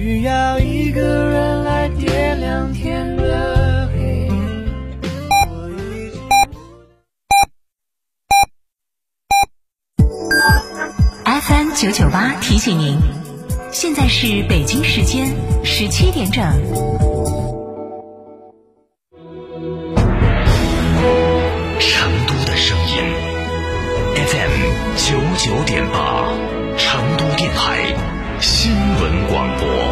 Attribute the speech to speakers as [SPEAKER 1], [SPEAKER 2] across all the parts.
[SPEAKER 1] 需要一个人来点亮天的黑。我已经
[SPEAKER 2] FM 九九八提醒您，现在是北京时间十七点整。
[SPEAKER 3] 成都的声音，FM 九九点八，成都电台新闻广播。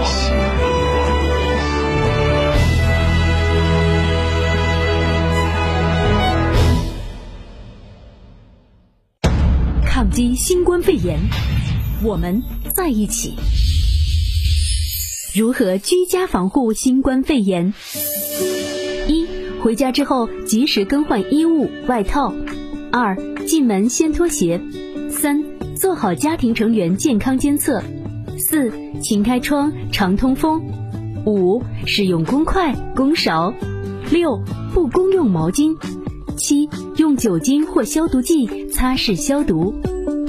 [SPEAKER 4] 击新冠肺炎，我们在一起。如何居家防护新冠肺炎？一、回家之后及时更换衣物、外套；二、进门先脱鞋；三、做好家庭成员健康监测；四、勤开窗，常通风；五、使用公筷、公勺；六、不公用毛巾。七、酒精或消毒剂擦拭消毒。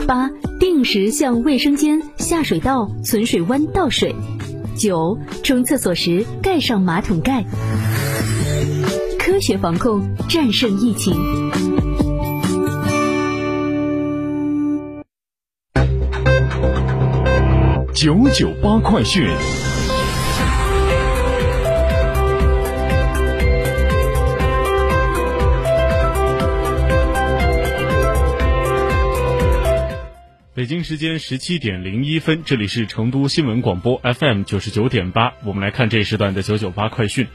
[SPEAKER 4] 八、定时向卫生间、下水道、存水弯倒水。九、冲厕所时盖上马桶盖。科学防控，战胜疫情。
[SPEAKER 5] 九九八快讯。北京时间十七点零一分，这里是成都新闻广播 FM 九十九点八，我们来看这一时段的九九八快讯。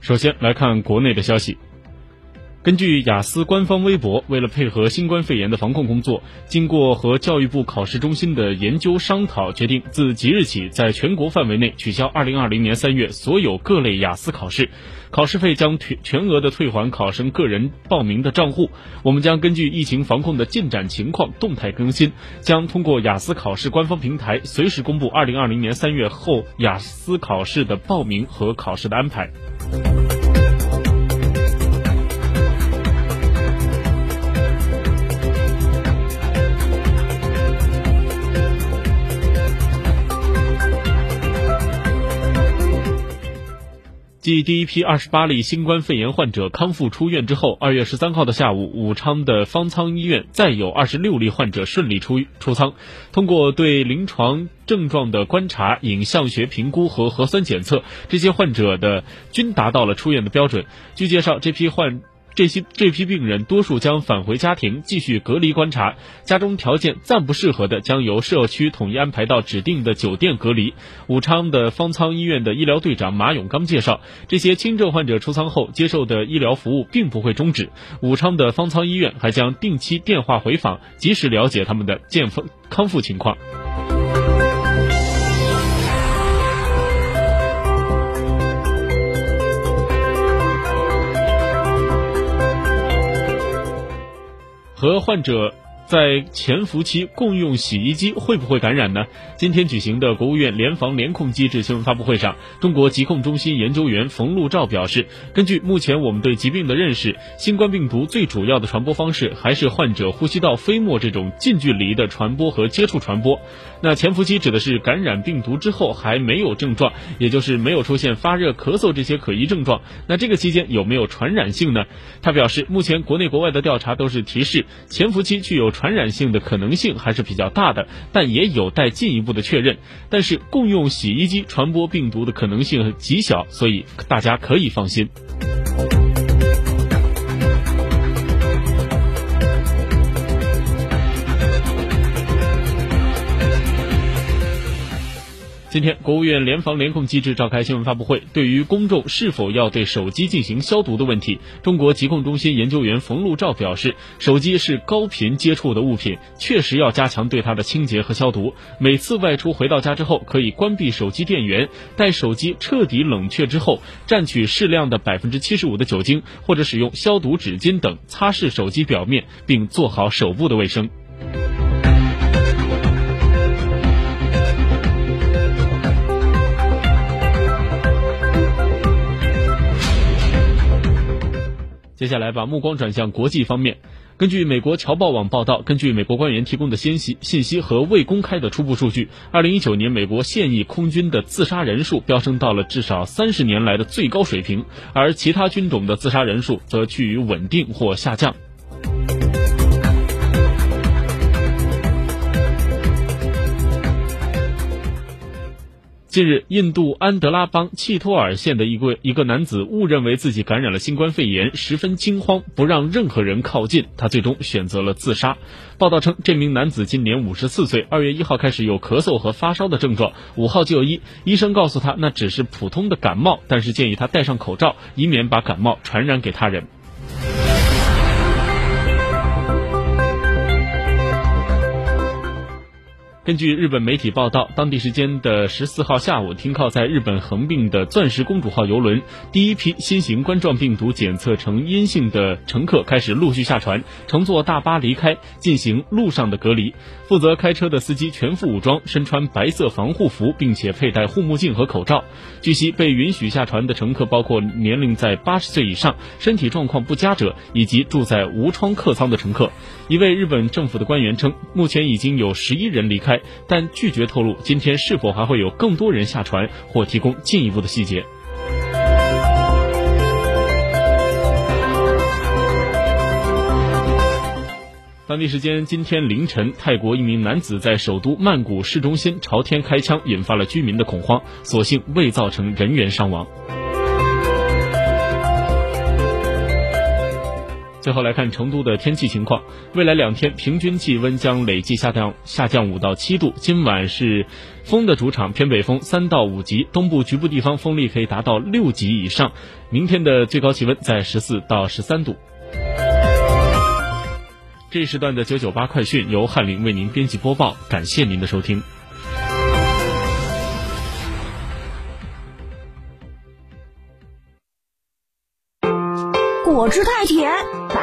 [SPEAKER 5] 首先来看国内的消息。根据雅思官方微博，为了配合新冠肺炎的防控工作，经过和教育部考试中心的研究商讨，决定自即日起，在全国范围内取消2020年3月所有各类雅思考试，考试费将全全额的退还考生个人报名的账户。我们将根据疫情防控的进展情况动态更新，将通过雅思考试官方平台随时公布2020年3月后雅思考试的报名和考试的安排。继第一批二十八例新冠肺炎患者康复出院之后，二月十三号的下午，武昌的方舱医院再有二十六例患者顺利出出舱。通过对临床症状的观察、影像学评估和核酸检测，这些患者的均达到了出院的标准。据介绍，这批患这些这批病人多数将返回家庭继续隔离观察，家中条件暂不适合的将由社区统一安排到指定的酒店隔离。武昌的方舱医院的医疗队长马永刚介绍，这些轻症患者出舱后接受的医疗服务并不会终止，武昌的方舱医院还将定期电话回访，及时了解他们的健康康复情况。和患者在潜伏期共用洗衣机会不会感染呢？今天举行的国务院联防联控机制新闻发布会上，中国疾控中心研究员冯路照表示，根据目前我们对疾病的认识，新冠病毒最主要的传播方式还是患者呼吸道飞沫这种近距离的传播和接触传播。那潜伏期指的是感染病毒之后还没有症状，也就是没有出现发热、咳嗽这些可疑症状。那这个期间有没有传染性呢？他表示，目前国内国外的调查都是提示潜伏期具有传传染性的可能性还是比较大的，但也有待进一步的确认。但是共用洗衣机传播病毒的可能性极小，所以大家可以放心。今天，国务院联防联控机制召开新闻发布会，对于公众是否要对手机进行消毒的问题，中国疾控中心研究员冯路照表示，手机是高频接触的物品，确实要加强对它的清洁和消毒。每次外出回到家之后，可以关闭手机电源，待手机彻底冷却之后，蘸取适量的百分之七十五的酒精，或者使用消毒纸巾等擦拭手机表面，并做好手部的卫生。接下来把目光转向国际方面。根据美国侨报网报道，根据美国官员提供的信息信息和未公开的初步数据，二零一九年美国现役空军的自杀人数飙升到了至少三十年来的最高水平，而其他军种的自杀人数则趋于稳定或下降。近日，印度安德拉邦契托尔县的一个一个男子误认为自己感染了新冠肺炎，十分惊慌，不让任何人靠近，他最终选择了自杀。报道称，这名男子今年五十四岁，二月一号开始有咳嗽和发烧的症状，五号就医，医生告诉他那只是普通的感冒，但是建议他戴上口罩，以免把感冒传染给他人。根据日本媒体报道，当地时间的十四号下午，停靠在日本横滨的“钻石公主号”游轮第一批新型冠状病毒检测呈阴性的乘客开始陆续下船，乘坐大巴离开，进行路上的隔离。负责开车的司机全副武装，身穿白色防护服，并且佩戴护目镜和口罩。据悉，被允许下船的乘客包括年龄在八十岁以上、身体状况不佳者，以及住在无窗客舱的乘客。一位日本政府的官员称，目前已经有十一人离开。但拒绝透露今天是否还会有更多人下船，或提供进一步的细节。当地时间今天凌晨，泰国一名男子在首都曼谷市中心朝天开枪，引发了居民的恐慌，所幸未造成人员伤亡。最后来看成都的天气情况，未来两天平均气温将累计下降下降五到七度。今晚是风的主场，偏北风三到五级，东部局部地方风力可以达到六级以上。明天的最高气温在十四到十三度。这一时段的九九八快讯由翰林为您编辑播报，感谢您的收听。
[SPEAKER 6] 果汁太甜，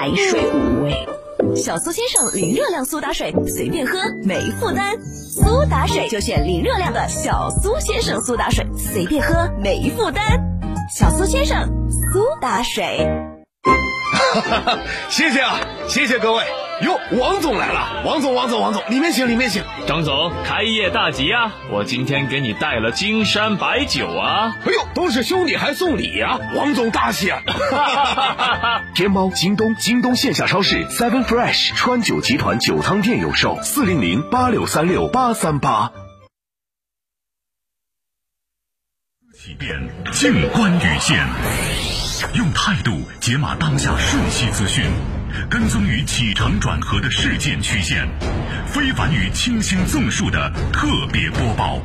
[SPEAKER 6] 白水无味。小苏先生零热量苏打水，随便喝没负担。苏打水就选零热量的小苏先生苏打水，随便喝没负担。小苏先生苏打水。
[SPEAKER 7] 谢谢啊，谢谢各位。哟，王总来了！王总，王总，王总，里面请，里面请。
[SPEAKER 8] 张总，开业大吉啊！我今天给你带了金山白酒啊！
[SPEAKER 7] 哎呦，都是兄弟还送礼呀！王总大喜啊！天猫、京东、京东线下超市、Seven Fresh、川酒集团酒仓店有售，四零零八六三六八三八。
[SPEAKER 9] 起变，静观雨线，用态度解码当下瞬息资讯。跟踪于起承转合的事件曲线，非凡与清新纵述的特别播报，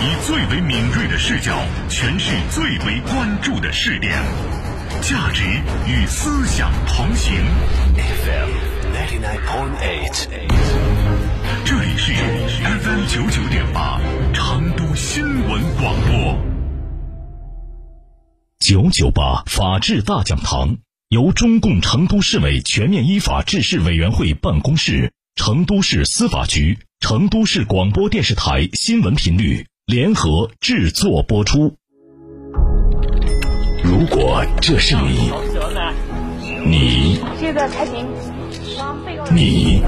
[SPEAKER 9] 以最为敏锐的视角诠释最为关注的试点，价值与思想同行。
[SPEAKER 3] FM ninety nine point eight，
[SPEAKER 9] 这里是 FM 九九点八，成都新闻广播。
[SPEAKER 10] 九九八法治大讲堂。由中共成都市委全面依法治市委员会办公室、成都市司法局、成都市广播电视台新闻频率联合制作播出。如果这是你，你，你，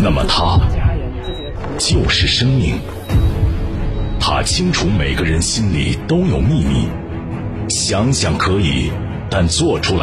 [SPEAKER 10] 那么他就是生命。他清楚每个人心里都有秘密，想想可以。但做出来。